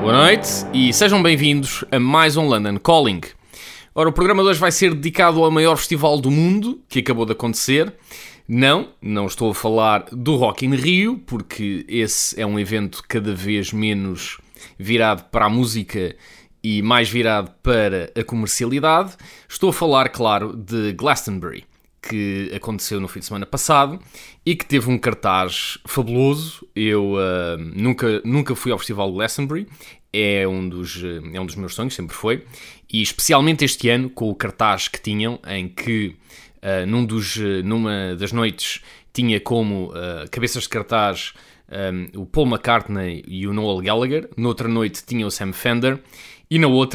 Boa noite e sejam bem-vindos a mais um London Calling. Ora, o programa de hoje vai ser dedicado ao maior festival do mundo que acabou de acontecer. Não, não estou a falar do Rock in Rio, porque esse é um evento cada vez menos virado para a música e mais virado para a comercialidade. Estou a falar, claro, de Glastonbury, que aconteceu no fim de semana passado e que teve um cartaz fabuloso. Eu ah, nunca, nunca fui ao Festival de Glastonbury, é um, dos, ah, é um dos meus sonhos, sempre foi, e especialmente este ano, com o cartaz que tinham, em que ah, num dos, ah, numa das noites tinha como ah, cabeças de cartaz um, o Paul McCartney e o Noel Gallagher, noutra noite tinha o Sam Fender, e na outra